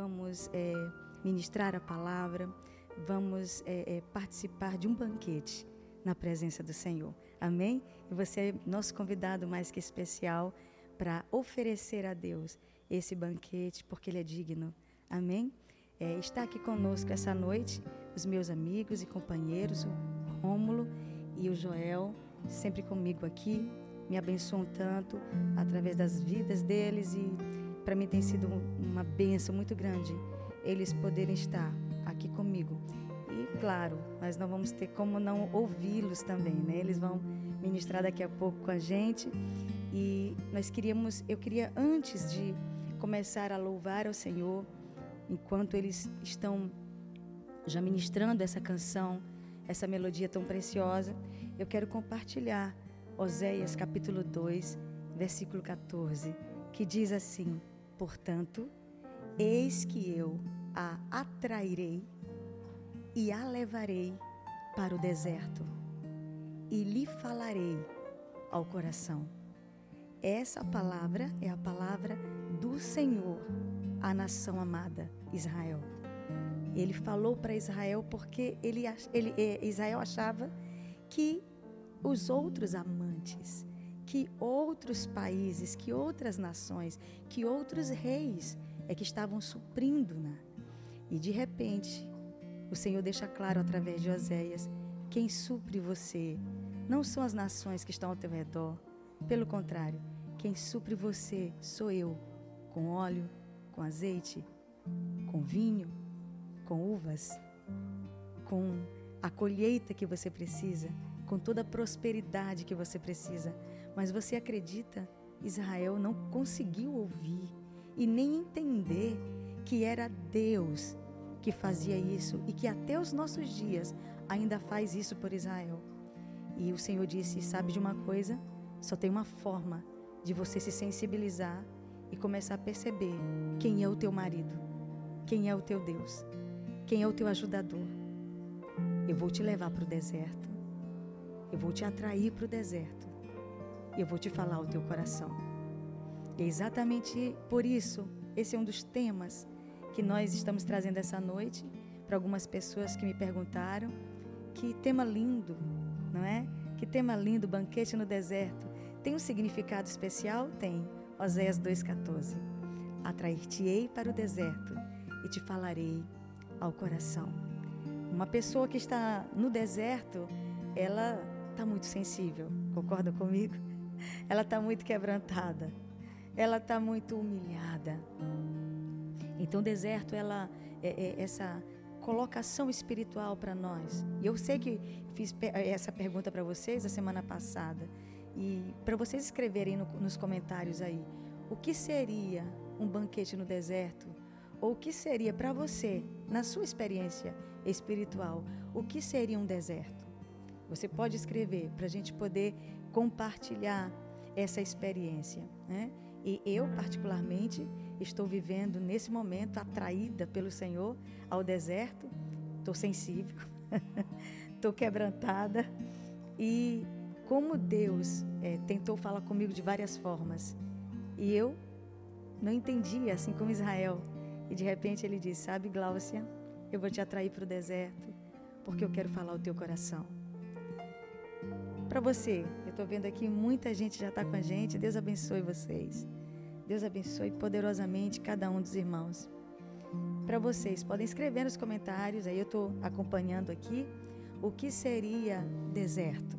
vamos é, ministrar a palavra, vamos é, é, participar de um banquete na presença do Senhor. Amém? E você é nosso convidado mais que especial para oferecer a Deus esse banquete, porque Ele é digno. Amém? É, está aqui conosco essa noite os meus amigos e companheiros, o Rômulo e o Joel, sempre comigo aqui, me abençoam tanto através das vidas deles e para mim tem sido uma benção muito grande eles poderem estar aqui comigo. E claro, nós não vamos ter como não ouvi-los também, né? Eles vão ministrar daqui a pouco com a gente e nós queríamos, eu queria antes de começar a louvar ao Senhor, enquanto eles estão já ministrando essa canção, essa melodia tão preciosa, eu quero compartilhar Oséias capítulo 2, versículo 14, que diz assim: Portanto, eis que eu a atrairei e a levarei para o deserto e lhe falarei ao coração. Essa palavra é a palavra do Senhor à nação amada Israel. Ele falou para Israel porque ele, ele, eh, Israel achava que os outros amantes, que outros países, que outras nações, que outros reis é que estavam suprindo-na. Né? E de repente, o Senhor deixa claro através de Oséias: quem supre você não são as nações que estão ao teu redor. Pelo contrário, quem supre você sou eu, com óleo, com azeite, com vinho, com uvas, com a colheita que você precisa, com toda a prosperidade que você precisa. Mas você acredita? Israel não conseguiu ouvir e nem entender que era Deus que fazia isso e que até os nossos dias ainda faz isso por Israel. E o Senhor disse: Sabe de uma coisa? Só tem uma forma de você se sensibilizar e começar a perceber quem é o teu marido, quem é o teu Deus, quem é o teu ajudador. Eu vou te levar para o deserto, eu vou te atrair para o deserto, eu vou te falar ao teu coração. E é exatamente por isso, esse é um dos temas que nós estamos trazendo essa noite para algumas pessoas que me perguntaram. Que tema lindo, não é? Que tema lindo, banquete no deserto. Tem um significado especial? Tem. Oséias 2,14. Atrair-te-ei para o deserto e te falarei ao coração. Uma pessoa que está no deserto, ela está muito sensível, concorda comigo? Ela está muito quebrantada, ela está muito humilhada. Então, deserto, ela, é, é essa colocação espiritual para nós. E eu sei que fiz essa pergunta para vocês a semana passada. E para vocês escreverem no, nos comentários aí, o que seria um banquete no deserto? Ou o que seria para você, na sua experiência espiritual, o que seria um deserto? Você pode escrever para a gente poder compartilhar essa experiência. Né? E eu, particularmente, estou vivendo nesse momento atraída pelo Senhor ao deserto. Estou sensível, estou quebrantada e como Deus é, tentou falar comigo de várias formas e eu não entendia, assim como Israel. E de repente ele disse: Sabe, Gláucia, eu vou te atrair para o deserto porque eu quero falar o teu coração. Para você, estou vendo aqui muita gente já está com a gente. Deus abençoe vocês. Deus abençoe poderosamente cada um dos irmãos. Para vocês, podem escrever nos comentários, aí eu estou acompanhando aqui, o que seria deserto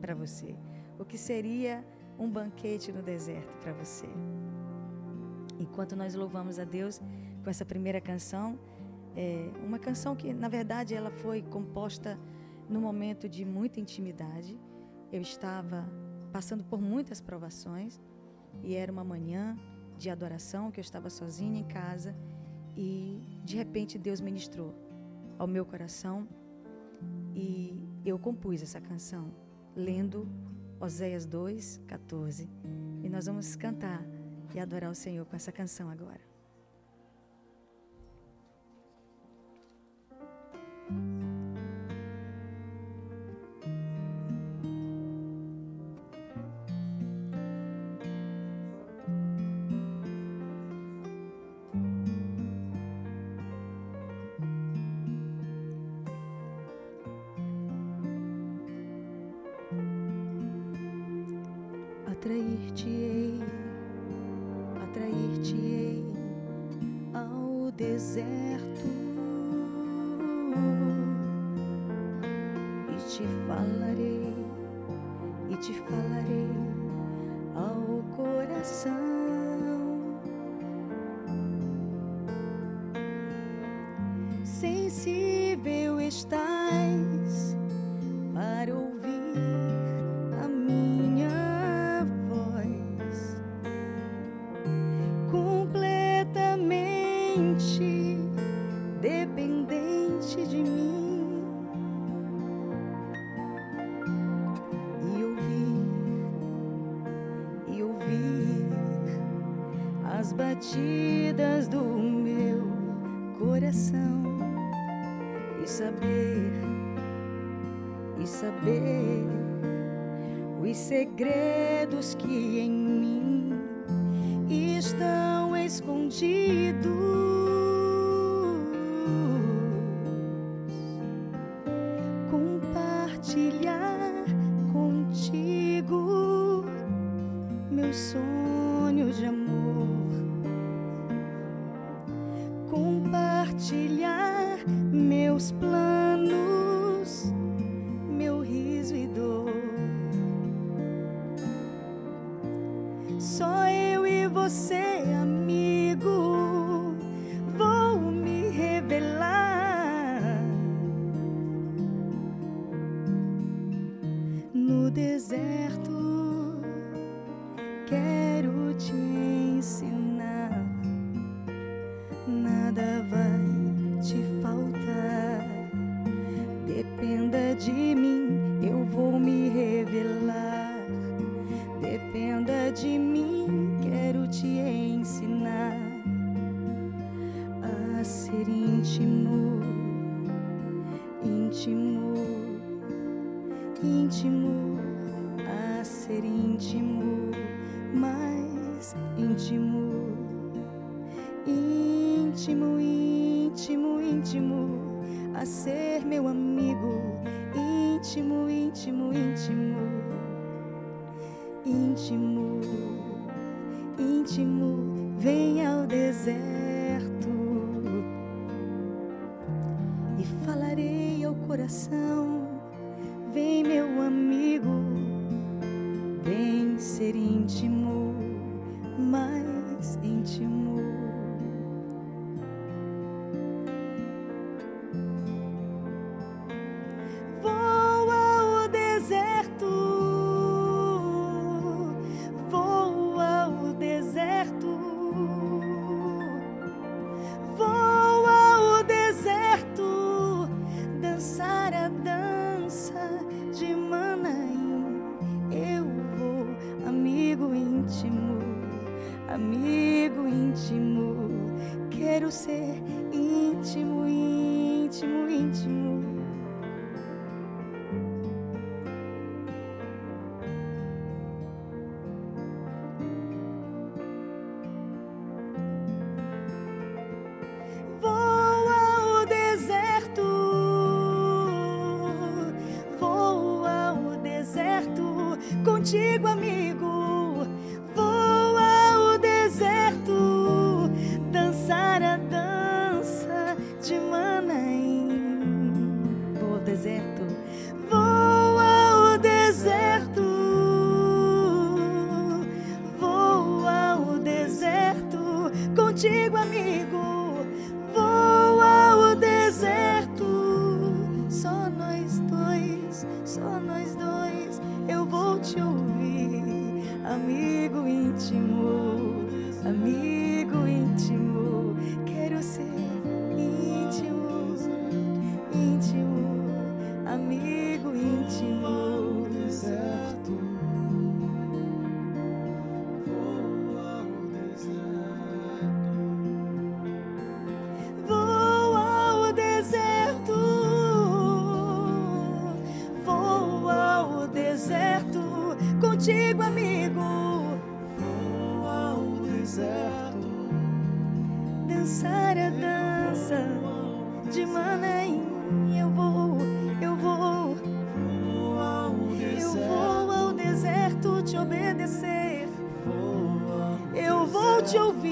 para você? O que seria um banquete no deserto para você? Enquanto nós louvamos a Deus com essa primeira canção, é uma canção que, na verdade, ela foi composta no momento de muita intimidade. Eu estava passando por muitas provações e era uma manhã de adoração que eu estava sozinha em casa e de repente Deus ministrou ao meu coração e eu compus essa canção lendo Oséias 2, 14. E nós vamos cantar e adorar o Senhor com essa canção agora. ouvir as batidas do meu coração e saber, e saber os segredos que em mim estão escondidos. te contigo, amigo. Vou ao deserto dançar a dança de Manaim. Eu vou, eu vou, vou ao deserto. eu vou ao deserto te obedecer. Vou eu vou te ouvir.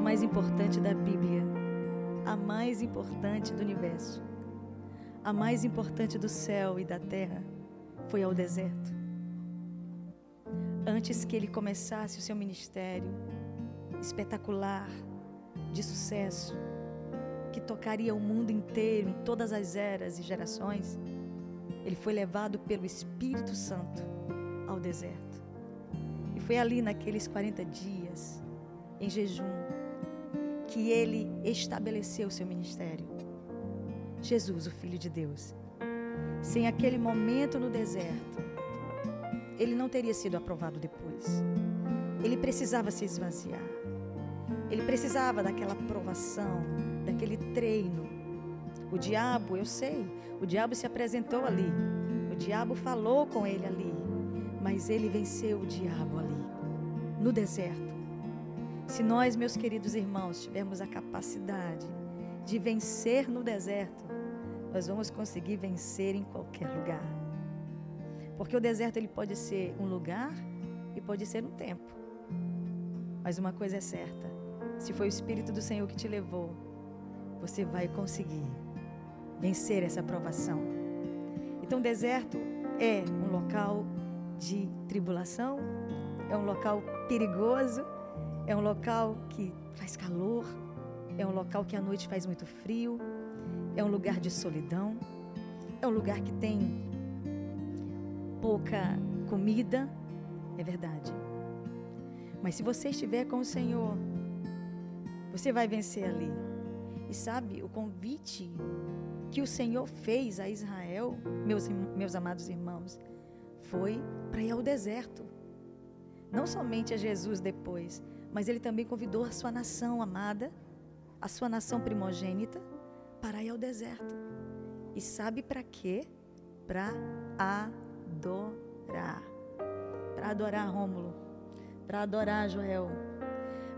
Mais importante da Bíblia, a mais importante do universo, a mais importante do céu e da terra, foi ao deserto. Antes que ele começasse o seu ministério espetacular, de sucesso, que tocaria o mundo inteiro, em todas as eras e gerações, ele foi levado pelo Espírito Santo ao deserto. E foi ali, naqueles 40 dias, em jejum, que ele estabeleceu o seu ministério. Jesus, o Filho de Deus. Sem aquele momento no deserto, ele não teria sido aprovado depois. Ele precisava se esvaziar. Ele precisava daquela aprovação, daquele treino. O diabo, eu sei, o diabo se apresentou ali. O diabo falou com ele ali. Mas ele venceu o diabo ali, no deserto. Se nós, meus queridos irmãos, tivermos a capacidade de vencer no deserto, nós vamos conseguir vencer em qualquer lugar. Porque o deserto ele pode ser um lugar e pode ser um tempo. Mas uma coisa é certa: se foi o Espírito do Senhor que te levou, você vai conseguir vencer essa provação. Então, deserto é um local de tribulação, é um local perigoso, é um local que faz calor, é um local que à noite faz muito frio, é um lugar de solidão, é um lugar que tem pouca comida, é verdade. Mas se você estiver com o Senhor, você vai vencer ali. E sabe, o convite que o Senhor fez a Israel, meus, meus amados irmãos, foi para ir ao deserto. Não somente a Jesus depois, mas ele também convidou a sua nação amada, a sua nação primogênita, para ir ao deserto. E sabe para quê? Para adorar. Para adorar Rômulo. Para adorar Joel.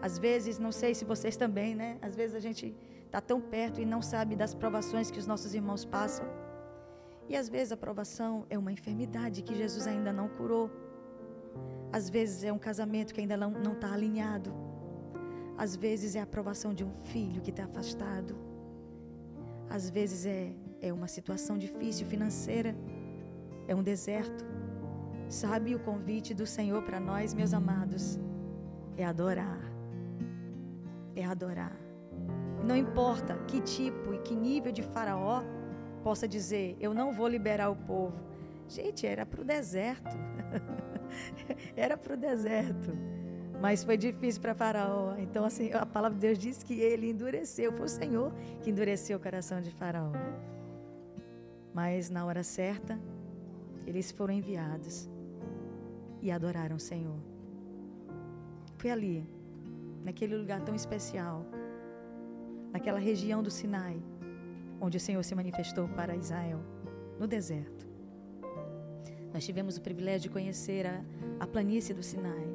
Às vezes, não sei se vocês também, né? Às vezes a gente está tão perto e não sabe das provações que os nossos irmãos passam. E às vezes a provação é uma enfermidade que Jesus ainda não curou. Às vezes é um casamento que ainda não está alinhado. Às vezes é a aprovação de um filho que está afastado. Às vezes é, é uma situação difícil financeira. É um deserto. Sabe o convite do Senhor para nós, meus amados? É adorar. É adorar. Não importa que tipo e que nível de Faraó possa dizer: Eu não vou liberar o povo. Gente, era para o deserto. era para o deserto. Mas foi difícil para Faraó. Então, assim, a palavra de Deus diz que ele endureceu. Foi o Senhor que endureceu o coração de Faraó. Mas na hora certa, eles foram enviados e adoraram o Senhor. Foi ali, naquele lugar tão especial, naquela região do Sinai, onde o Senhor se manifestou para Israel, no deserto. Nós tivemos o privilégio de conhecer a, a planície do Sinai.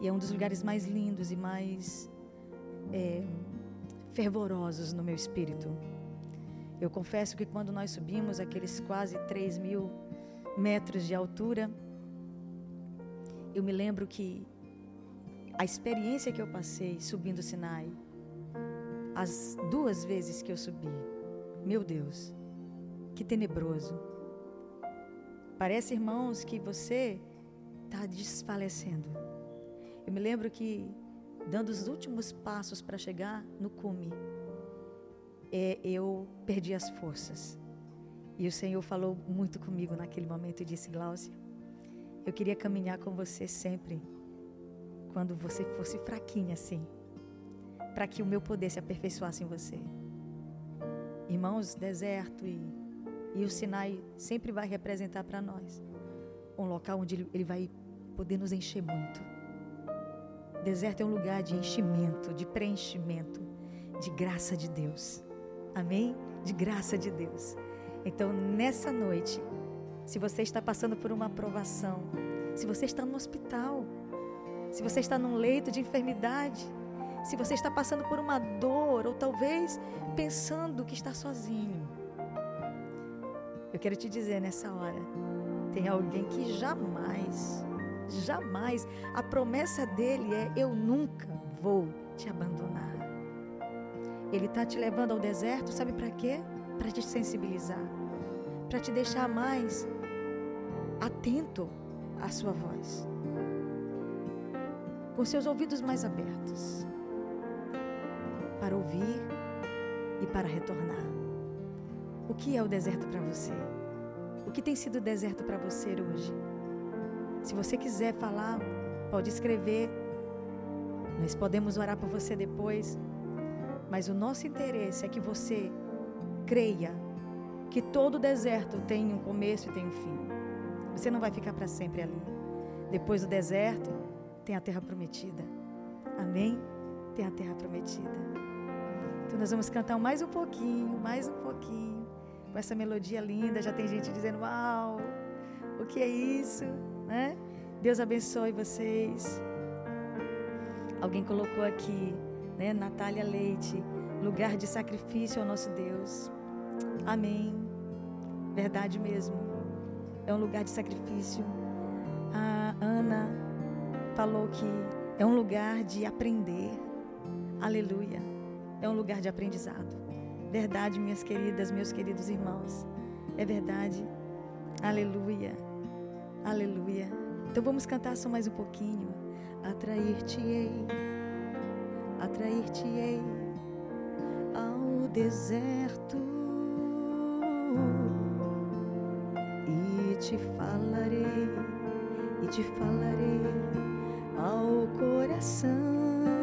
E é um dos lugares mais lindos e mais é, fervorosos no meu espírito. Eu confesso que quando nós subimos aqueles quase 3 mil metros de altura, eu me lembro que a experiência que eu passei subindo o Sinai, as duas vezes que eu subi, meu Deus, que tenebroso. Parece, irmãos, que você está desfalecendo. Eu me lembro que dando os últimos passos para chegar no cume, é, eu perdi as forças. E o Senhor falou muito comigo naquele momento e disse: Gláucia, eu queria caminhar com você sempre, quando você fosse fraquinha assim, para que o meu poder se aperfeiçoasse em você. Irmãos, deserto e, e o Sinai sempre vai representar para nós um local onde ele, vai poder nos encher muito. Deserto é um lugar de enchimento, de preenchimento, de graça de Deus. Amém? De graça de Deus. Então, nessa noite, se você está passando por uma aprovação, se você está no hospital, se você está num leito de enfermidade, se você está passando por uma dor ou talvez pensando que está sozinho, quero te dizer nessa hora, tem alguém que jamais, jamais, a promessa dele é: eu nunca vou te abandonar. Ele está te levando ao deserto, sabe para quê? Para te sensibilizar, para te deixar mais atento à sua voz, com seus ouvidos mais abertos, para ouvir e para retornar. O que é o deserto para você? O que tem sido deserto para você hoje? Se você quiser falar, pode escrever. Nós podemos orar por você depois. Mas o nosso interesse é que você creia que todo deserto tem um começo e tem um fim. Você não vai ficar para sempre ali. Depois do deserto, tem a terra prometida. Amém? Tem a terra prometida. Então nós vamos cantar mais um pouquinho, mais um pouquinho, com essa melodia linda. Já tem gente dizendo: Uau, o que é isso? Né? Deus abençoe vocês. Alguém colocou aqui, né? Natália Leite, lugar de sacrifício ao nosso Deus. Amém. Verdade mesmo. É um lugar de sacrifício. A Ana falou que é um lugar de aprender. Aleluia. É um lugar de aprendizado. Verdade, minhas queridas, meus queridos irmãos. É verdade. Aleluia. Aleluia. Então vamos cantar só mais um pouquinho. Atrair-te-ei. Atrair-te-ei ao deserto. E te falarei, e te falarei ao coração.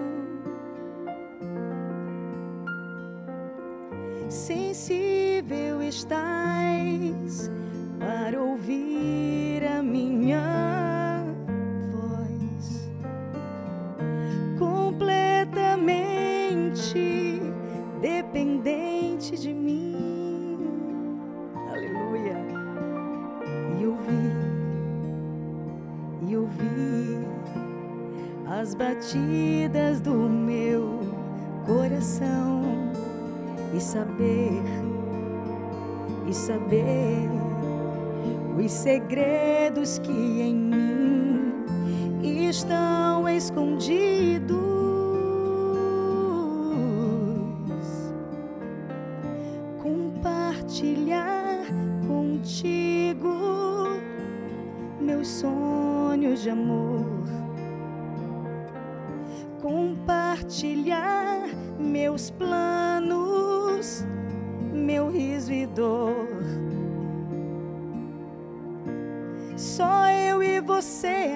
Estás para ouvir eu e você,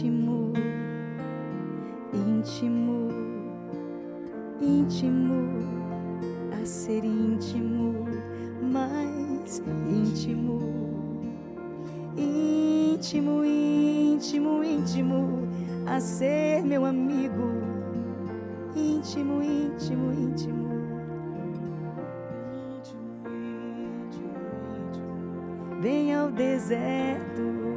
íntimo, íntimo, íntimo, a ser íntimo, mais íntimo, íntimo, íntimo, íntimo, a ser meu amigo, íntimo, íntimo, íntimo. Venha ao deserto.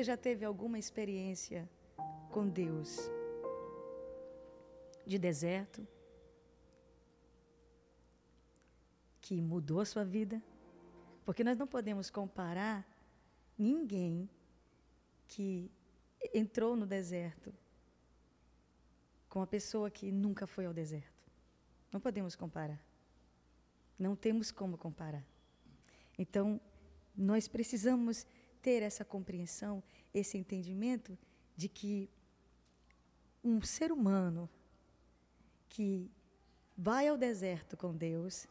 Você já teve alguma experiência com Deus? De deserto? Que mudou a sua vida? Porque nós não podemos comparar ninguém que entrou no deserto com a pessoa que nunca foi ao deserto. Não podemos comparar. Não temos como comparar. Então, nós precisamos ter essa compreensão, esse entendimento de que um ser humano que vai ao deserto com Deus,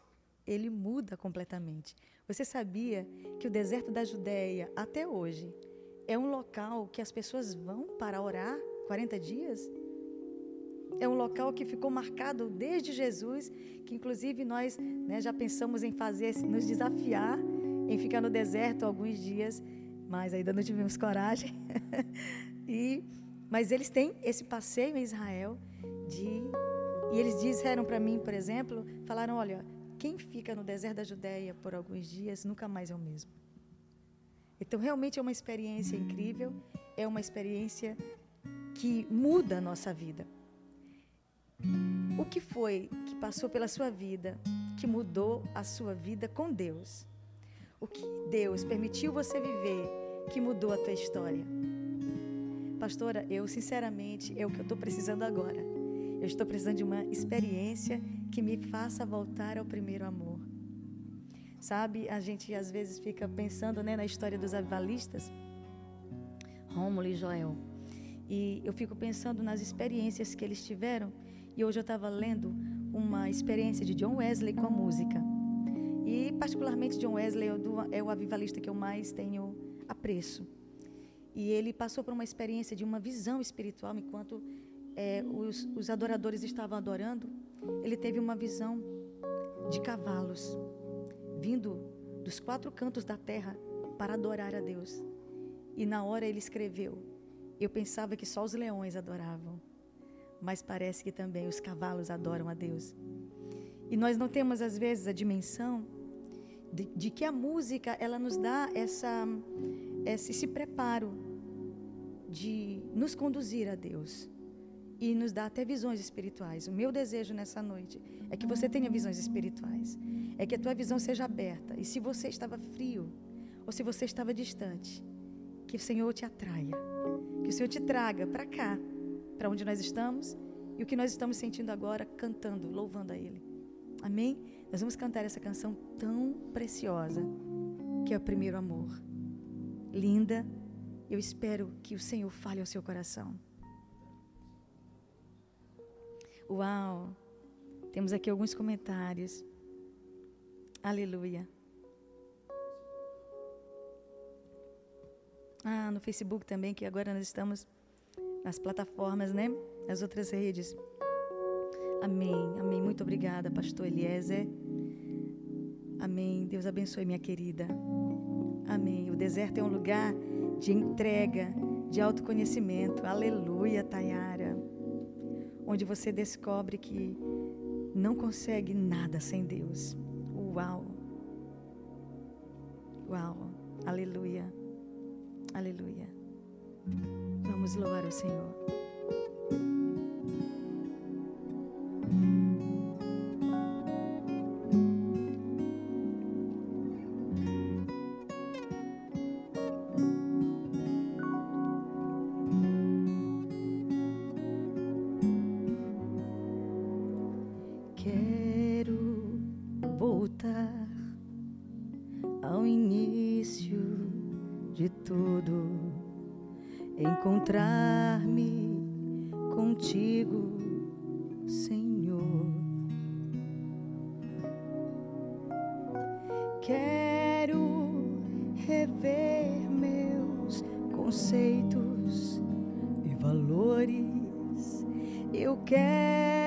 ele muda completamente. Você sabia que o deserto da Judéia, até hoje, é um local que as pessoas vão para orar 40 dias? É um local que ficou marcado desde Jesus, que inclusive nós né, já pensamos em fazer, nos desafiar em ficar no deserto alguns dias, mas ainda não tivemos coragem. e, mas eles têm esse passeio em Israel de e eles disseram para mim, por exemplo, falaram, olha, quem fica no deserto da Judéia por alguns dias nunca mais é o mesmo. Então realmente é uma experiência incrível, é uma experiência que muda a nossa vida. O que foi que passou pela sua vida que mudou a sua vida com Deus? O que Deus permitiu você viver que mudou a tua história? Pastora, eu sinceramente é o que eu estou precisando agora. Eu estou precisando de uma experiência que me faça voltar ao primeiro amor. Sabe, a gente às vezes fica pensando né, na história dos avivalistas, Rômulo e Joel. E eu fico pensando nas experiências que eles tiveram e hoje eu estava lendo uma experiência de John Wesley com a música. E, particularmente, John Wesley é o avivalista que eu mais tenho apreço. E ele passou por uma experiência de uma visão espiritual enquanto é, os, os adoradores estavam adorando. Ele teve uma visão de cavalos vindo dos quatro cantos da terra para adorar a Deus. E na hora ele escreveu: Eu pensava que só os leões adoravam mas parece que também os cavalos adoram a Deus. E nós não temos às vezes a dimensão de, de que a música ela nos dá essa, esse, esse preparo de nos conduzir a Deus e nos dá até visões espirituais. O meu desejo nessa noite é que você tenha visões espirituais, é que a tua visão seja aberta. E se você estava frio ou se você estava distante, que o Senhor te atraia, que o Senhor te traga para cá para onde nós estamos e o que nós estamos sentindo agora, cantando, louvando a Ele. Amém? Nós vamos cantar essa canção tão preciosa, que é o primeiro amor. Linda, eu espero que o Senhor fale ao seu coração. Uau! Temos aqui alguns comentários. Aleluia. Ah, no Facebook também, que agora nós estamos nas plataformas, né? Nas outras redes. Amém, amém. Muito obrigada, pastor Eliezer. Amém. Deus abençoe, minha querida. Amém. O deserto é um lugar de entrega, de autoconhecimento. Aleluia, Tayara. Onde você descobre que não consegue nada sem Deus. Uau. Uau. Aleluia. Aleluia. Vamos louvar o Senhor. encontrar-me contigo, Senhor. Quero rever meus conceitos e valores. Eu quero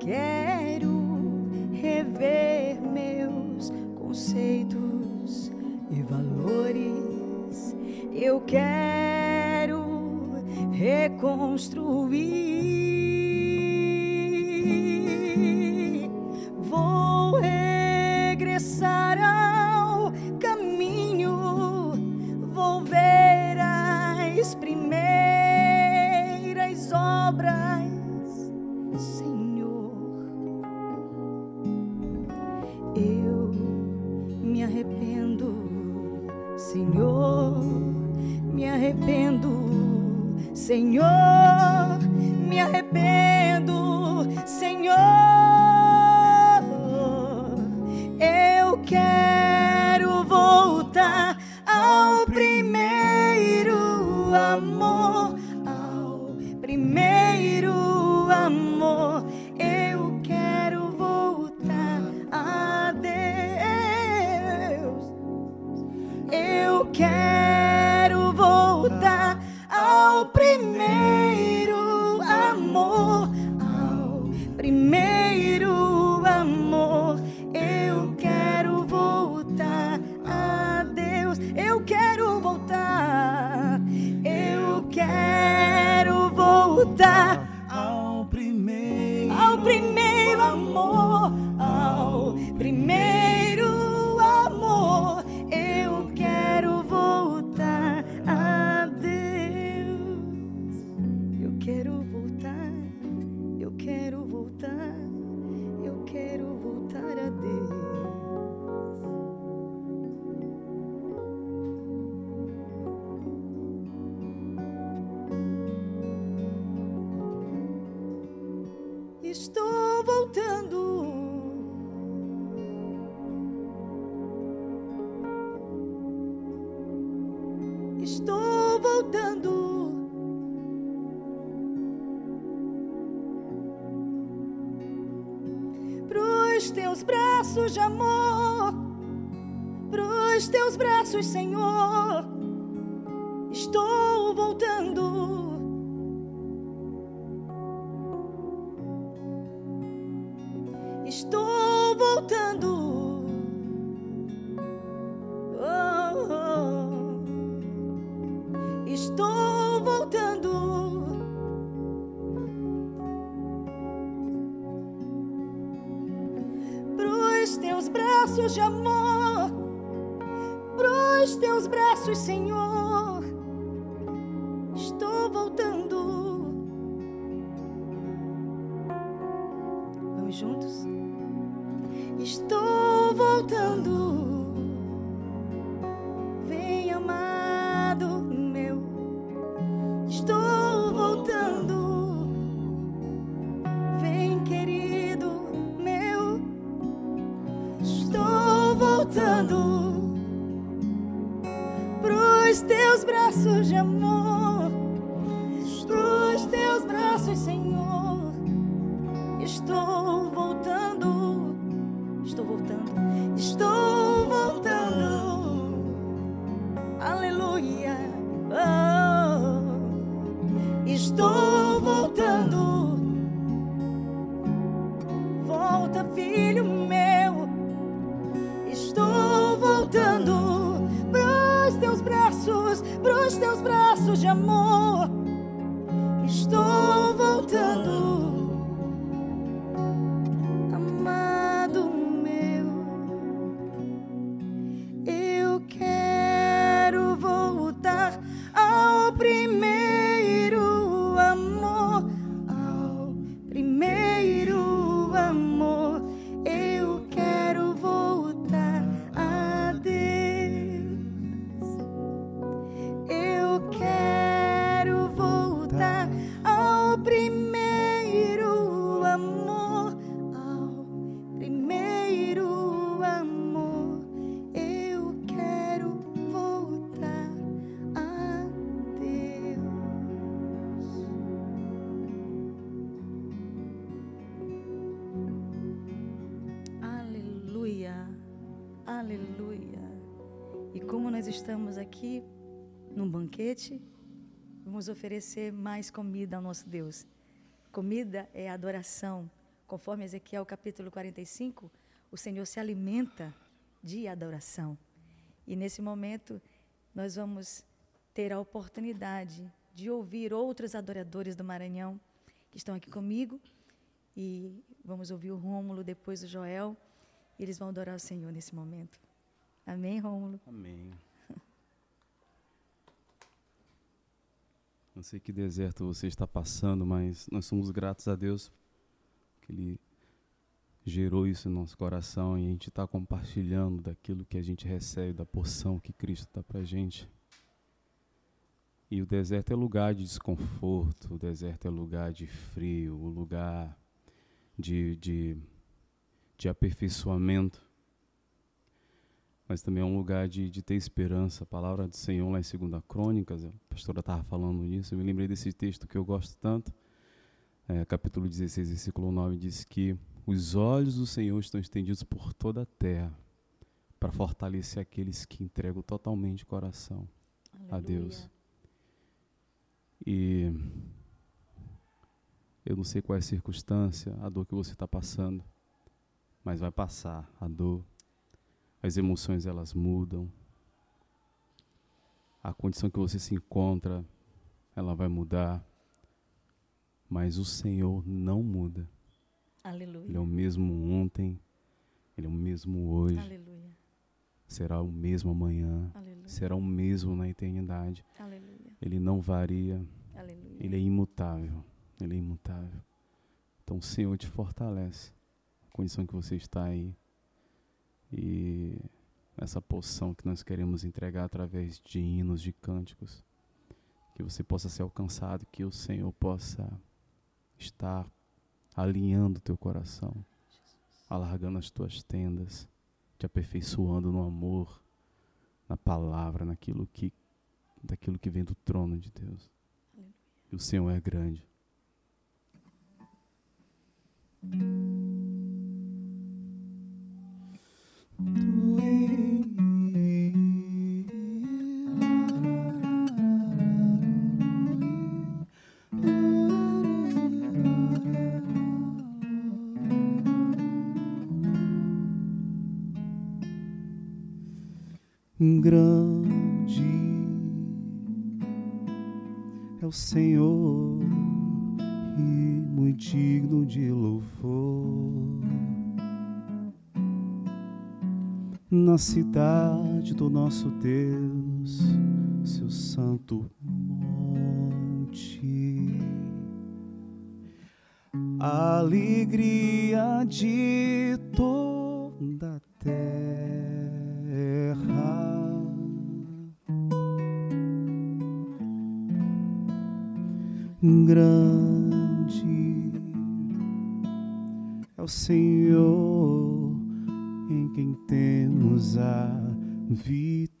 Quero rever meus conceitos e valores. Eu quero reconstruir. Senhor. voltando. Estou voltando. Pros teus braços de amor, pros teus braços, Senhor. Braços, pros teus braços de amor. Estou voltando. Aqui num banquete, vamos oferecer mais comida ao nosso Deus. Comida é adoração. Conforme Ezequiel capítulo 45, o Senhor se alimenta de adoração. E nesse momento, nós vamos ter a oportunidade de ouvir outros adoradores do Maranhão que estão aqui comigo. E vamos ouvir o Rômulo, depois o Joel. E eles vão adorar o Senhor nesse momento. Amém, Rômulo? Amém. Não sei que deserto você está passando, mas nós somos gratos a Deus que Ele gerou isso em nosso coração e a gente está compartilhando daquilo que a gente recebe, da porção que Cristo dá para a gente. E o deserto é lugar de desconforto, o deserto é lugar de frio, o lugar de, de, de aperfeiçoamento mas também é um lugar de, de ter esperança. A palavra do Senhor lá em 2 Crônicas, a pastora estava falando nisso, eu me lembrei desse texto que eu gosto tanto. É, capítulo 16, versículo 9, diz que os olhos do Senhor estão estendidos por toda a terra para fortalecer aqueles que entregam totalmente o coração a Deus. E eu não sei qual é a circunstância, a dor que você está passando, mas vai passar a dor, as emoções elas mudam. A condição que você se encontra, ela vai mudar. Mas o Senhor não muda. Aleluia. Ele é o mesmo ontem, ele é o mesmo hoje, Aleluia. será o mesmo amanhã, Aleluia. será o mesmo na eternidade. Aleluia. Ele não varia, Aleluia. ele é imutável. Ele é imutável. Então o Senhor te fortalece. A condição que você está aí. E essa poção que nós queremos entregar através de hinos, de cânticos. Que você possa ser alcançado, que o Senhor possa estar alinhando o teu coração, alargando as tuas tendas, te aperfeiçoando no amor, na palavra, naquilo que daquilo que vem do trono de Deus. E o Senhor é grande. Grande é o Senhor e muito digno de louvor. Na cidade do nosso Deus, seu santo monte. alegria de toda a terra. Grande é o Senhor quem temos a vitória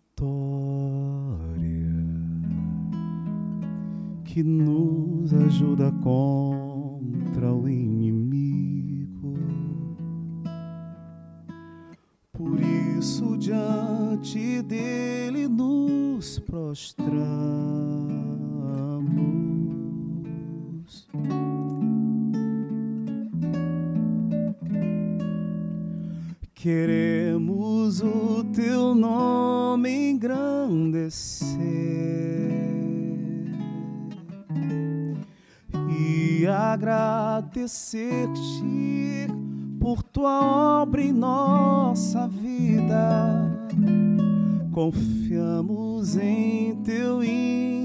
que nos ajuda contra o inimigo. Por isso, diante dele nos prostramos. Queremos o teu nome engrandecer e agradecer-te por tua obra em nossa vida. Confiamos em teu infinito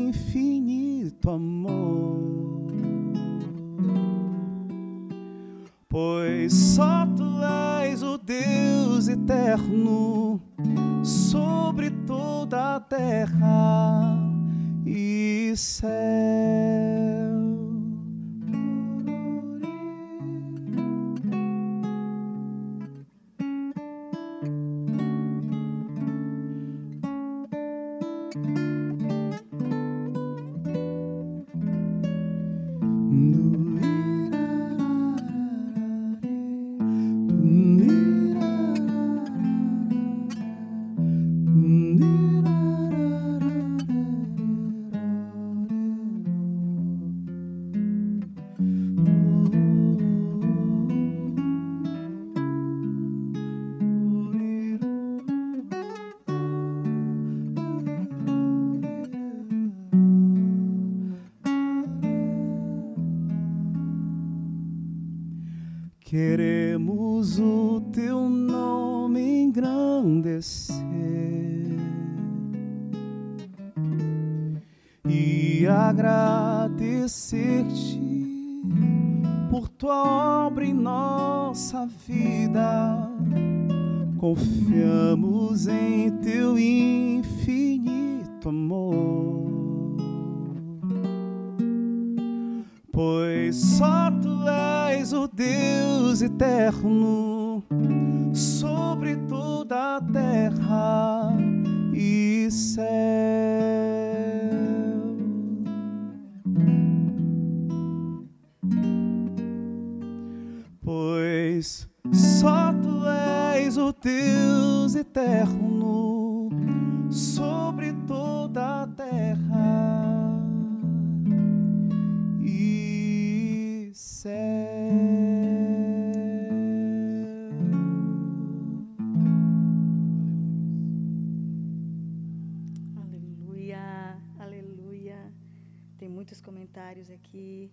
comentários aqui.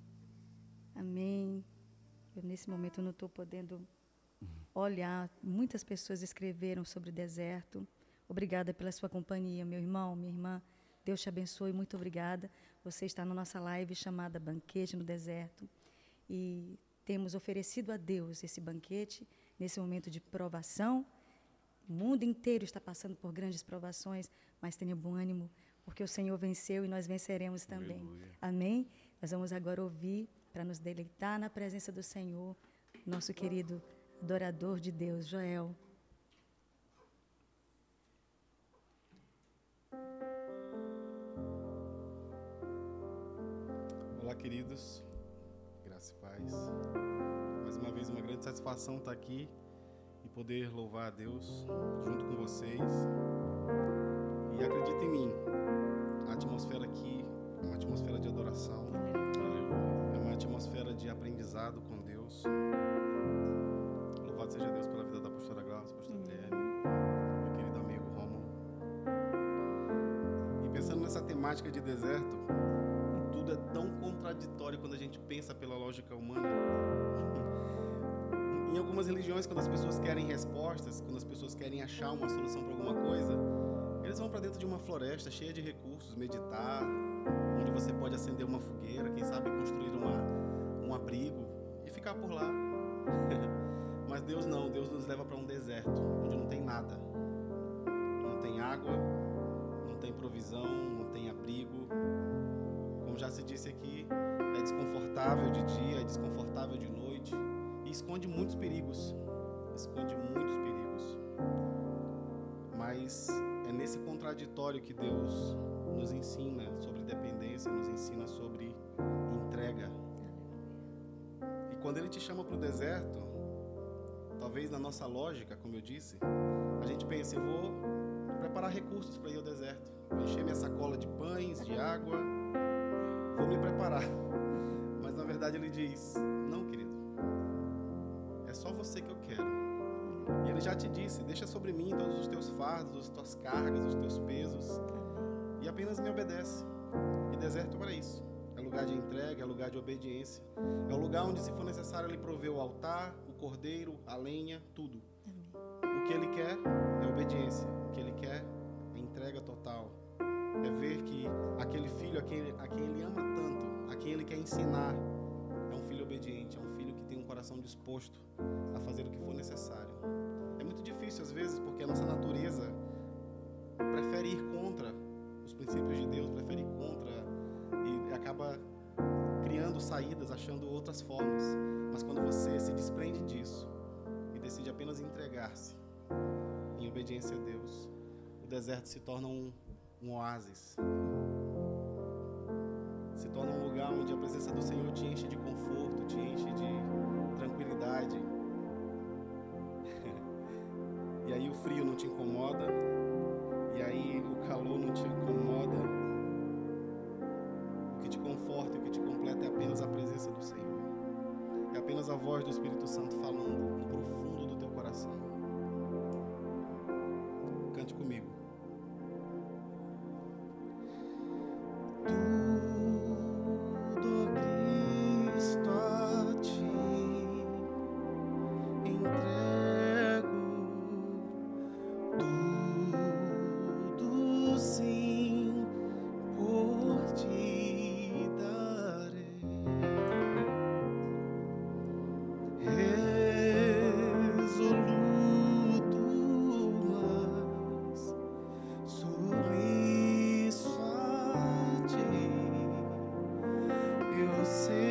Amém. Eu, nesse momento, não estou podendo olhar. Muitas pessoas escreveram sobre o deserto. Obrigada pela sua companhia, meu irmão, minha irmã. Deus te abençoe. Muito obrigada. Você está na nossa live chamada Banquete no Deserto. E temos oferecido a Deus esse banquete nesse momento de provação. O mundo inteiro está passando por grandes provações, mas tenha bom ânimo, porque o Senhor venceu e nós venceremos também. Aleluia. Amém? Nós vamos agora ouvir, para nos deleitar na presença do Senhor, nosso querido adorador de Deus, Joel. Olá, queridos. Graça e paz. Mais uma vez, uma grande satisfação estar aqui e poder louvar a Deus junto com vocês. E acredita em mim, a atmosfera aqui é uma atmosfera de adoração, é uma atmosfera de aprendizado com Deus. Louvado seja Deus pela vida da pastora Glaucia, pastor Télio, meu querido amigo Romulo. E pensando nessa temática de deserto, tudo é tão contraditório quando a gente pensa pela lógica humana. Em algumas religiões, quando as pessoas querem respostas, quando as pessoas querem achar uma solução para alguma coisa, eles vão para dentro de uma floresta cheia de recursos, meditar, onde você pode acender uma fogueira, quem sabe construir uma, um abrigo e ficar por lá. Mas Deus não, Deus nos leva para um deserto, onde não tem nada. Não tem água, não tem provisão, não tem abrigo. Como já se disse aqui, é desconfortável de dia, é desconfortável de noite e esconde muitos perigos. Esconde muitos perigos. Mas é nesse contraditório que Deus nos ensina sobre dependência, nos ensina sobre entrega. E quando Ele te chama para o deserto, talvez na nossa lógica, como eu disse, a gente pensa, eu vou preparar recursos para ir ao deserto. Vou encher minha sacola de pães, de água, vou me preparar. Mas na verdade ele diz: Não, querido, é só você que eu já te disse: Deixa sobre mim todos os teus fardos, as tuas cargas, os teus pesos, e apenas me obedece. E deserto para isso. É lugar de entrega, é lugar de obediência. É o lugar onde, se for necessário, ele provê o altar, o cordeiro, a lenha, tudo. O que ele quer é obediência. O que ele quer é entrega total. É ver que aquele filho a quem, a quem ele ama tanto, a quem ele quer ensinar, é um filho obediente, é um filho que tem um coração disposto a fazer o que for necessário. Difícil às vezes, porque a nossa natureza prefere ir contra os princípios de Deus, prefere ir contra e acaba criando saídas, achando outras formas. Mas quando você se desprende disso e decide apenas entregar-se em obediência a Deus, o deserto se torna um, um oásis. Se torna um lugar onde a presença do Senhor te enche de conforto, te enche de tranquilidade. E aí o frio não te incomoda, e aí o calor não te incomoda. O que te conforta e o que te completa é apenas a presença do Senhor. É apenas a voz do Espírito Santo falando no profundo eu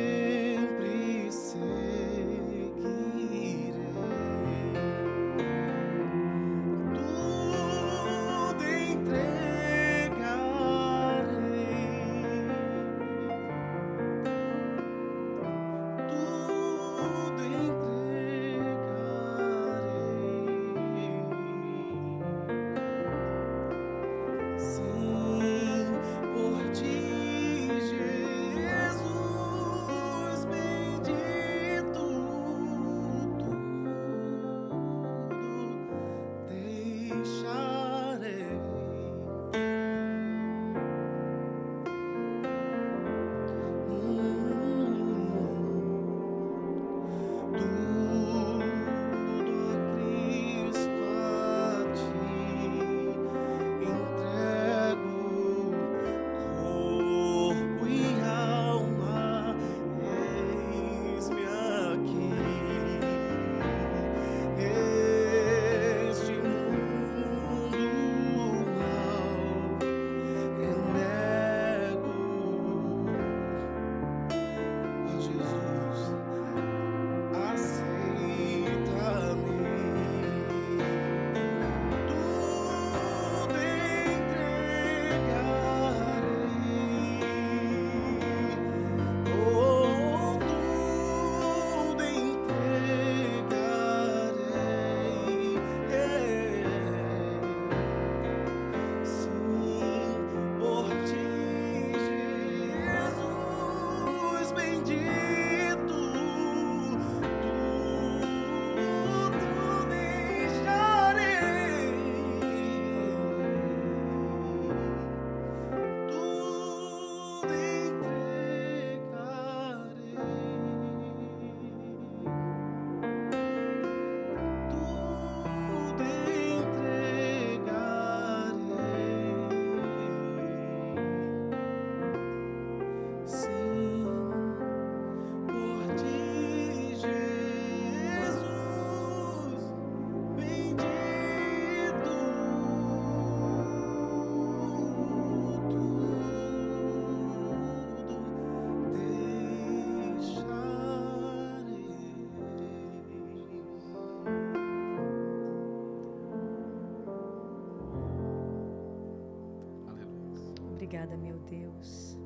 Deus.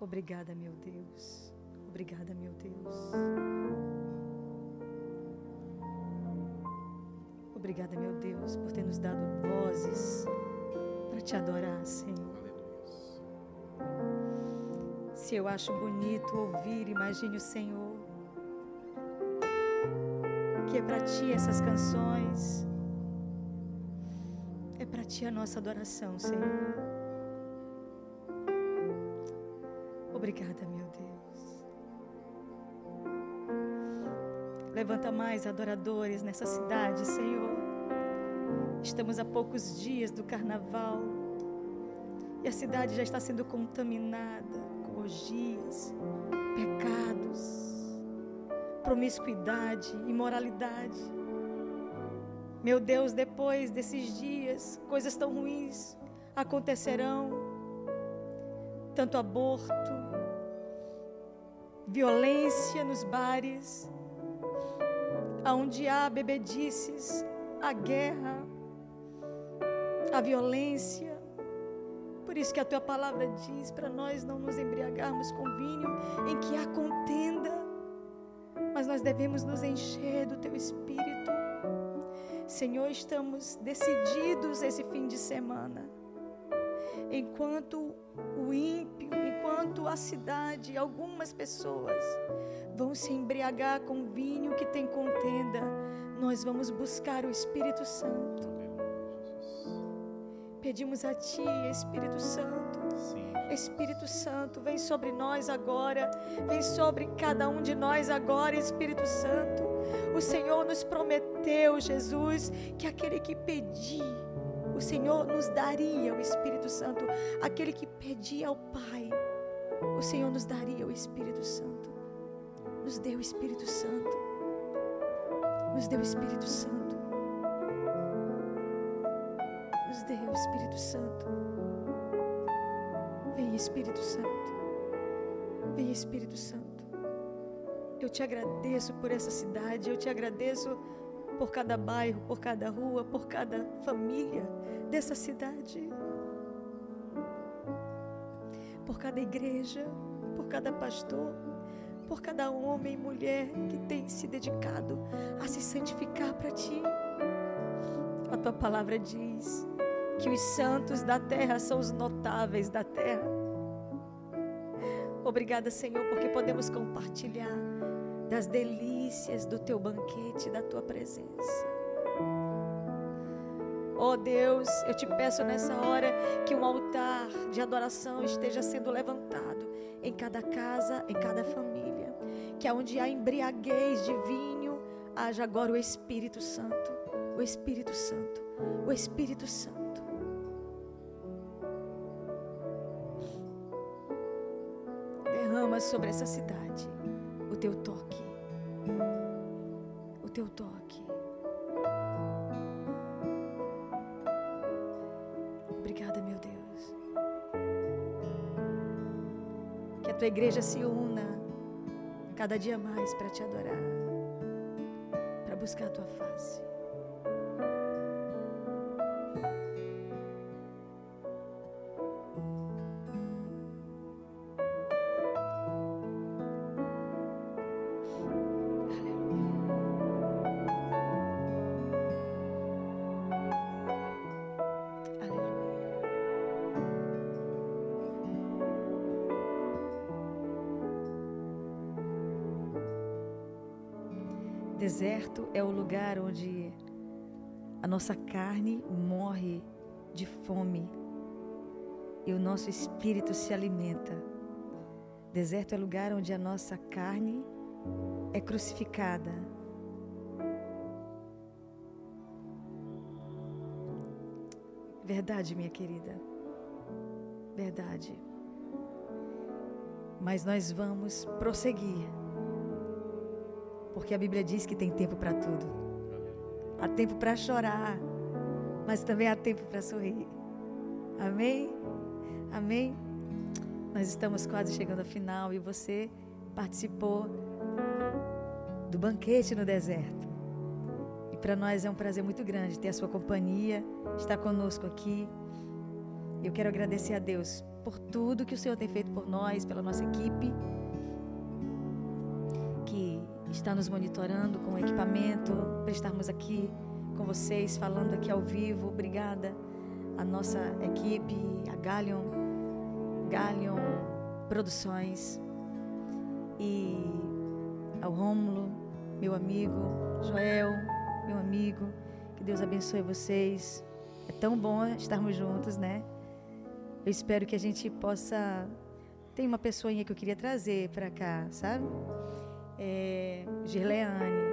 Obrigada, meu Deus. Obrigada, meu Deus. Obrigada, meu Deus, por ter nos dado vozes para te adorar, Senhor. Se eu acho bonito ouvir, imagine o Senhor. Que é para ti essas canções. É para ti a nossa adoração, Senhor. Obrigada, meu Deus. Levanta mais adoradores nessa cidade, Senhor. Estamos a poucos dias do carnaval e a cidade já está sendo contaminada com orgias, pecados, promiscuidade, imoralidade. Meu Deus, depois desses dias, coisas tão ruins acontecerão tanto aborto, violência nos bares, aonde há bebedices, a guerra, a violência. Por isso que a tua palavra diz para nós não nos embriagarmos com vinho em que há contenda, mas nós devemos nos encher do teu espírito. Senhor, estamos decididos esse fim de semana enquanto o ímpio, enquanto a cidade, algumas pessoas vão se embriagar com vinho que tem contenda, nós vamos buscar o Espírito Santo. Pedimos a Ti, Espírito Santo. Espírito Santo, vem sobre nós agora, vem sobre cada um de nós agora, Espírito Santo. O Senhor nos prometeu, Jesus, que aquele que pedir, o Senhor nos daria o Espírito Santo. Aquele que pedia ao Pai, o Senhor nos daria o Espírito Santo. Nos deu o Espírito Santo. Nos deu o Espírito Santo. Nos deu o Espírito Santo. Vem Espírito Santo. Vem Espírito Santo. Eu te agradeço por essa cidade. Eu te agradeço por cada bairro, por cada rua, por cada família dessa cidade, por cada igreja, por cada pastor, por cada homem e mulher que tem se dedicado a se santificar para ti. A tua palavra diz que os santos da terra são os notáveis da terra. Obrigada, Senhor, porque podemos compartilhar das delícias do teu banquete, da tua presença. Oh Deus, eu te peço nessa hora que um altar de adoração esteja sendo levantado em cada casa, em cada família. Que aonde há embriaguez de vinho, haja agora o Espírito Santo. O Espírito Santo. O Espírito Santo. Derrama sobre essa cidade teu toque. O teu toque. Obrigada, meu Deus. Que a tua igreja se una cada dia mais para te adorar, para buscar a tua face. Deserto é o lugar onde a nossa carne morre de fome e o nosso espírito se alimenta. Deserto é lugar onde a nossa carne é crucificada. Verdade, minha querida. Verdade. Mas nós vamos prosseguir. Porque a Bíblia diz que tem tempo para tudo. Há tempo para chorar, mas também há tempo para sorrir. Amém? Amém? Nós estamos quase chegando ao final e você participou do banquete no deserto. E para nós é um prazer muito grande ter a sua companhia, estar conosco aqui. Eu quero agradecer a Deus por tudo que o Senhor tem feito por nós, pela nossa equipe, está nos monitorando com o equipamento, para estarmos aqui com vocês, falando aqui ao vivo. Obrigada a nossa equipe, a Galion, Galion Produções e ao Rômulo, meu amigo, Joel, meu amigo. Que Deus abençoe vocês. É tão bom estarmos juntos, né? Eu espero que a gente possa. Tem uma pessoinha que eu queria trazer para cá, sabe? É, Girleane.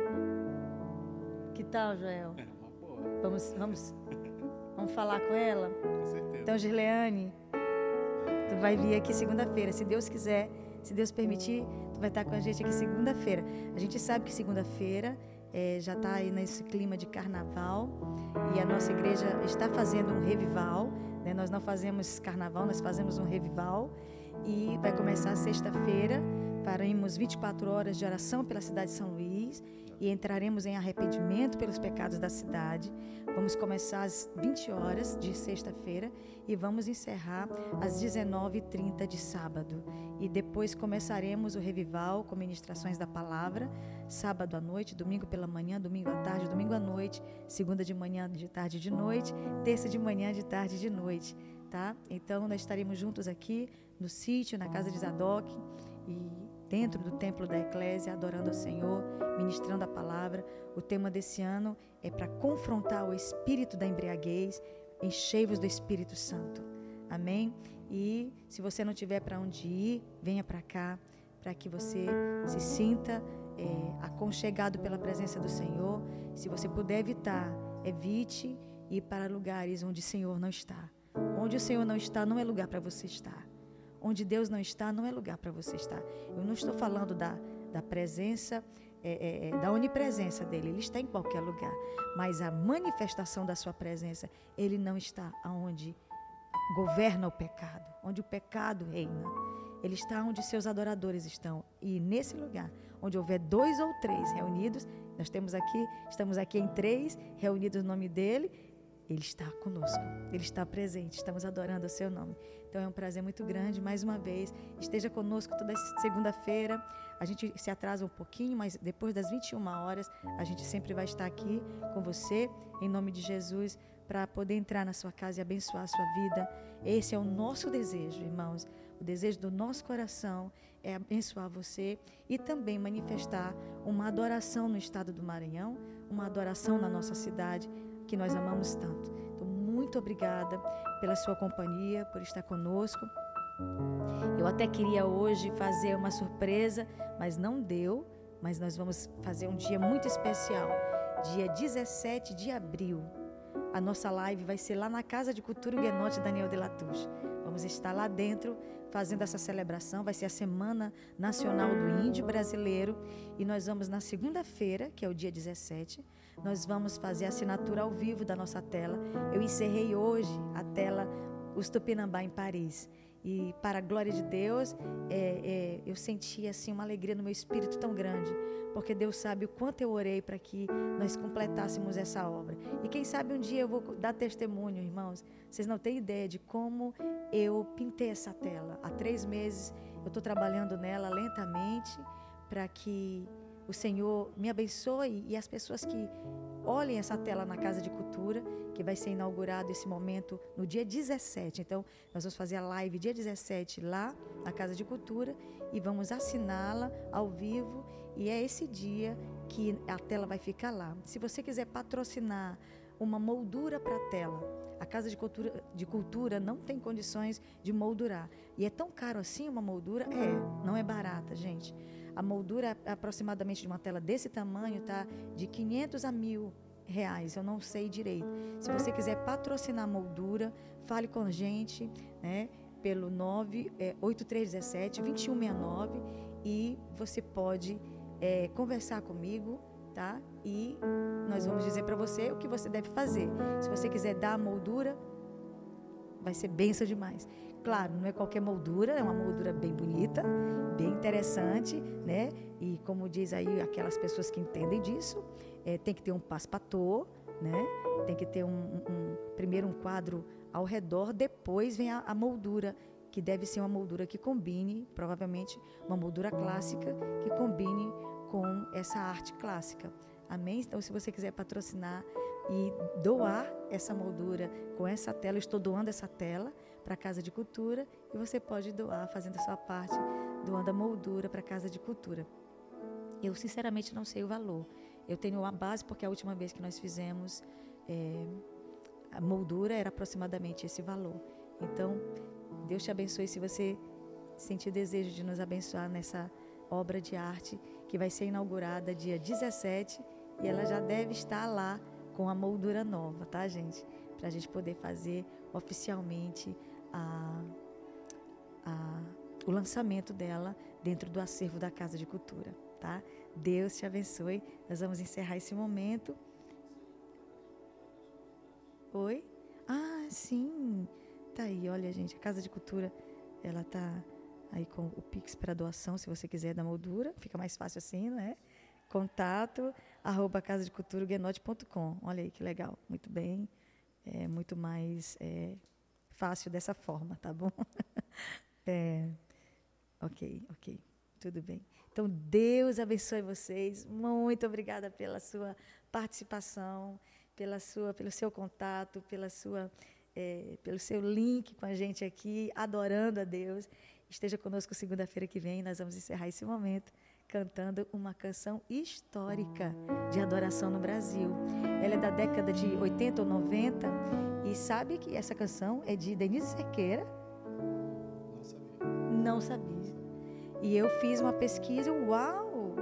Que tal, Joel? É uma boa, Vamos, vamos, vamos falar com ela? com certeza. Então, Girleane, tu vai vir aqui segunda-feira, se Deus quiser, se Deus permitir, tu vai estar com a gente aqui segunda-feira. A gente sabe que segunda-feira eh, já está aí nesse clima de carnaval e a nossa igreja está fazendo um revival. né? Nós não fazemos carnaval, nós fazemos um revival e vai começar sexta-feira. Faremos 24 horas de oração pela cidade de São Luís e entraremos em arrependimento pelos pecados da cidade. Vamos começar às 20 horas de sexta-feira e vamos encerrar às 19h30 de sábado. E depois começaremos o revival com ministrações da palavra, sábado à noite, domingo pela manhã, domingo à tarde, domingo à noite, segunda de manhã, de tarde de noite, terça de manhã, de tarde de noite. Tá? Então nós estaremos juntos aqui no sítio, na casa de Zadok e dentro do templo da Eclésia, adorando ao Senhor, ministrando a palavra. O tema desse ano é para confrontar o espírito da embriaguez, enchei-vos do Espírito Santo. Amém? E se você não tiver para onde ir, venha para cá, para que você se sinta é, aconchegado pela presença do Senhor. Se você puder evitar, evite ir para lugares onde o Senhor não está. Onde o Senhor não está, não é lugar para você estar. Onde Deus não está, não é lugar para você estar. Eu não estou falando da, da presença, é, é, é, da onipresença dele. Ele está em qualquer lugar. Mas a manifestação da sua presença, ele não está aonde governa o pecado, onde o pecado reina. Ele está onde seus adoradores estão. E nesse lugar, onde houver dois ou três reunidos, nós temos aqui, estamos aqui em três, reunidos no nome dele, ele está conosco, Ele está presente, estamos adorando o Seu nome. Então é um prazer muito grande, mais uma vez. Esteja conosco toda segunda-feira. A gente se atrasa um pouquinho, mas depois das 21 horas, a gente sempre vai estar aqui com você, em nome de Jesus, para poder entrar na sua casa e abençoar a sua vida. Esse é o nosso desejo, irmãos. O desejo do nosso coração é abençoar você e também manifestar uma adoração no estado do Maranhão, uma adoração na nossa cidade que nós amamos tanto. Então, muito obrigada pela sua companhia, por estar conosco. Eu até queria hoje fazer uma surpresa, mas não deu. Mas nós vamos fazer um dia muito especial. Dia 17 de abril. A nossa live vai ser lá na Casa de Cultura Guenote Daniel de Latouche. Vamos estar lá dentro fazendo essa celebração. Vai ser a Semana Nacional do Índio Brasileiro. E nós vamos na segunda-feira, que é o dia 17, nós vamos fazer a assinatura ao vivo da nossa tela. Eu encerrei hoje a tela Os Tupinambá em Paris. E para a glória de Deus, é, é, eu senti assim uma alegria no meu espírito tão grande, porque Deus sabe o quanto eu orei para que nós completássemos essa obra. E quem sabe um dia eu vou dar testemunho, irmãos. Vocês não têm ideia de como eu pintei essa tela. Há três meses eu estou trabalhando nela lentamente para que o Senhor me abençoe e as pessoas que olhem essa tela na Casa de Cultura, que vai ser inaugurado esse momento no dia 17. Então, nós vamos fazer a live dia 17 lá na Casa de Cultura e vamos assiná-la ao vivo. E é esse dia que a tela vai ficar lá. Se você quiser patrocinar uma moldura para a tela, a Casa de Cultura, de Cultura não tem condições de moldurar. E é tão caro assim uma moldura? É, não é barata, gente. A moldura aproximadamente de uma tela desse tamanho tá de 500 a mil reais, eu não sei direito. Se você quiser patrocinar a moldura, fale com a gente, né? Pelo 98317 2169 e você pode é, conversar comigo, tá? E nós vamos dizer para você o que você deve fazer. Se você quiser dar a moldura, vai ser benção demais. Claro, não é qualquer moldura, é uma moldura bem bonita, bem interessante, né? E como diz aí aquelas pessoas que entendem disso, é, tem que ter um passepator, né? Tem que ter um, um, primeiro um quadro ao redor depois vem a, a moldura, que deve ser uma moldura que combine, provavelmente uma moldura clássica, que combine com essa arte clássica. Amém? Então, se você quiser patrocinar e doar essa moldura com essa tela, eu estou doando essa tela para a Casa de Cultura e você pode doar fazendo a sua parte, doando a moldura para a Casa de Cultura. Eu, sinceramente, não sei o valor. Eu tenho uma base porque a última vez que nós fizemos é, a moldura era aproximadamente esse valor. Então, Deus te abençoe se você sentir desejo de nos abençoar nessa obra de arte que vai ser inaugurada dia 17 e ela já deve estar lá com a moldura nova, tá, gente? Para a gente poder fazer oficialmente a, a, o lançamento dela dentro do acervo da Casa de Cultura, tá? Deus te abençoe. Nós vamos encerrar esse momento. Oi? Ah, sim. Tá aí, olha, gente, a Casa de Cultura, ela tá aí com o Pix para doação, se você quiser da moldura, fica mais fácil assim, né? Contato arroba casadeculturaguenote.com. Olha aí que legal, muito bem, é muito mais é, fácil dessa forma, tá bom? é, ok, ok, tudo bem. Então Deus abençoe vocês. Muito obrigada pela sua participação, pela sua, pelo seu contato, pela sua é, pelo seu link com a gente aqui, adorando a Deus. Esteja conosco segunda-feira que vem. Nós vamos encerrar esse momento cantando uma canção histórica de adoração no Brasil. Ela é da década de 80 ou 90 e sabe que essa canção é de Denise Cerqueira? Não sabia. Não sabia. E eu fiz uma pesquisa, uau!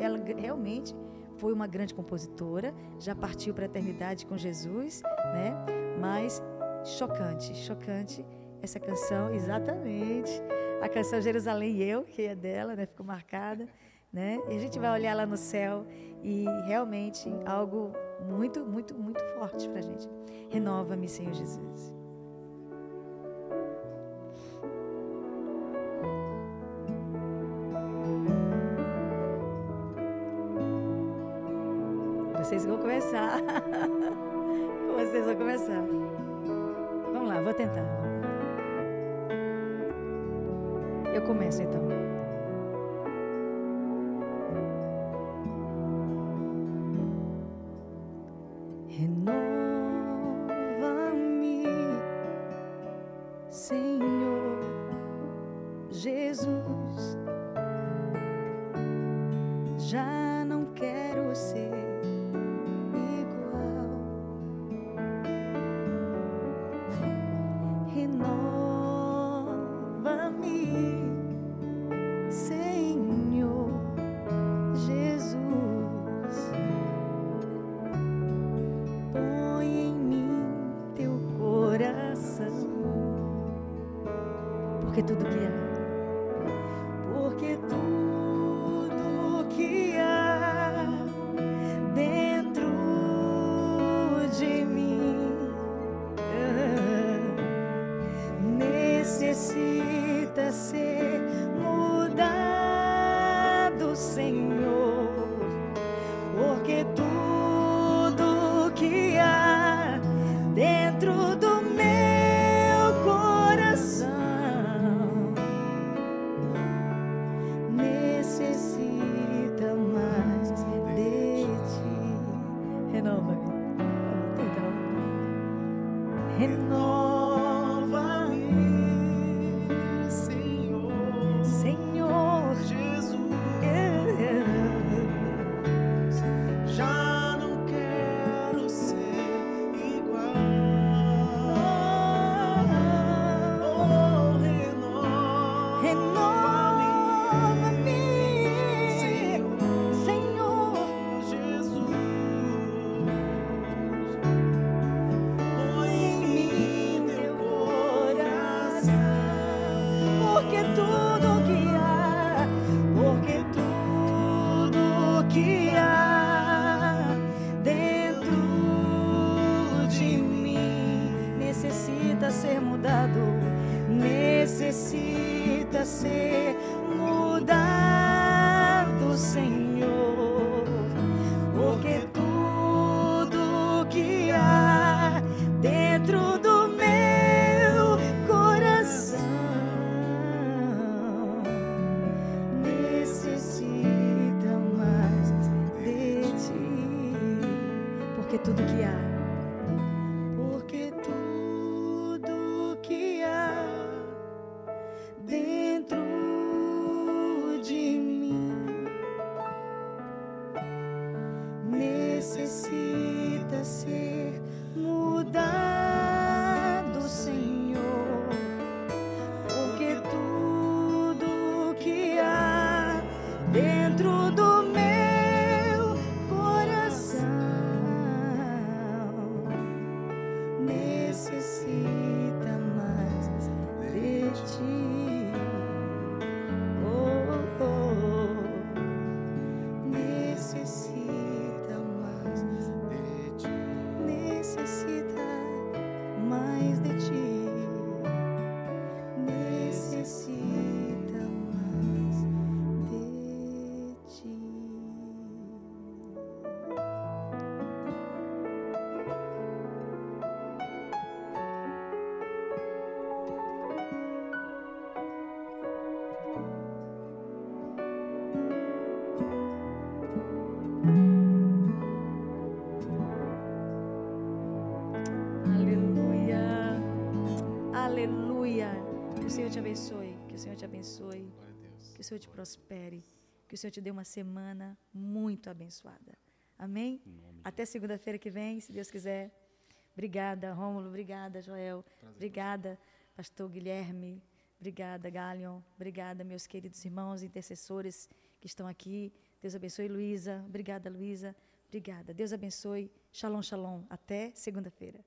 Ela realmente foi uma grande compositora, já partiu para a eternidade com Jesus, né? Mas chocante, chocante essa canção, exatamente. A canção Jerusalém e Eu, que é dela, né? Ficou marcada, né? E a gente vai olhar lá no céu e realmente algo muito, muito, muito forte para a gente. Renova-me, Senhor Jesus. Vocês vão começar. Vocês vão começar. Vamos lá, vou tentar. Eu começo então. Porque tudo que te abençoe. Que o Senhor te prospere. Que o Senhor te dê uma semana muito abençoada. Amém? Até segunda-feira que vem, se Deus quiser. Obrigada, Rômulo. Obrigada, Joel. Prazer. Obrigada, Pastor Guilherme. Obrigada, Galion. Obrigada, meus queridos irmãos intercessores que estão aqui. Deus abençoe, Luísa. Obrigada, Luísa. Obrigada. Deus abençoe. Shalom, shalom. Até segunda-feira.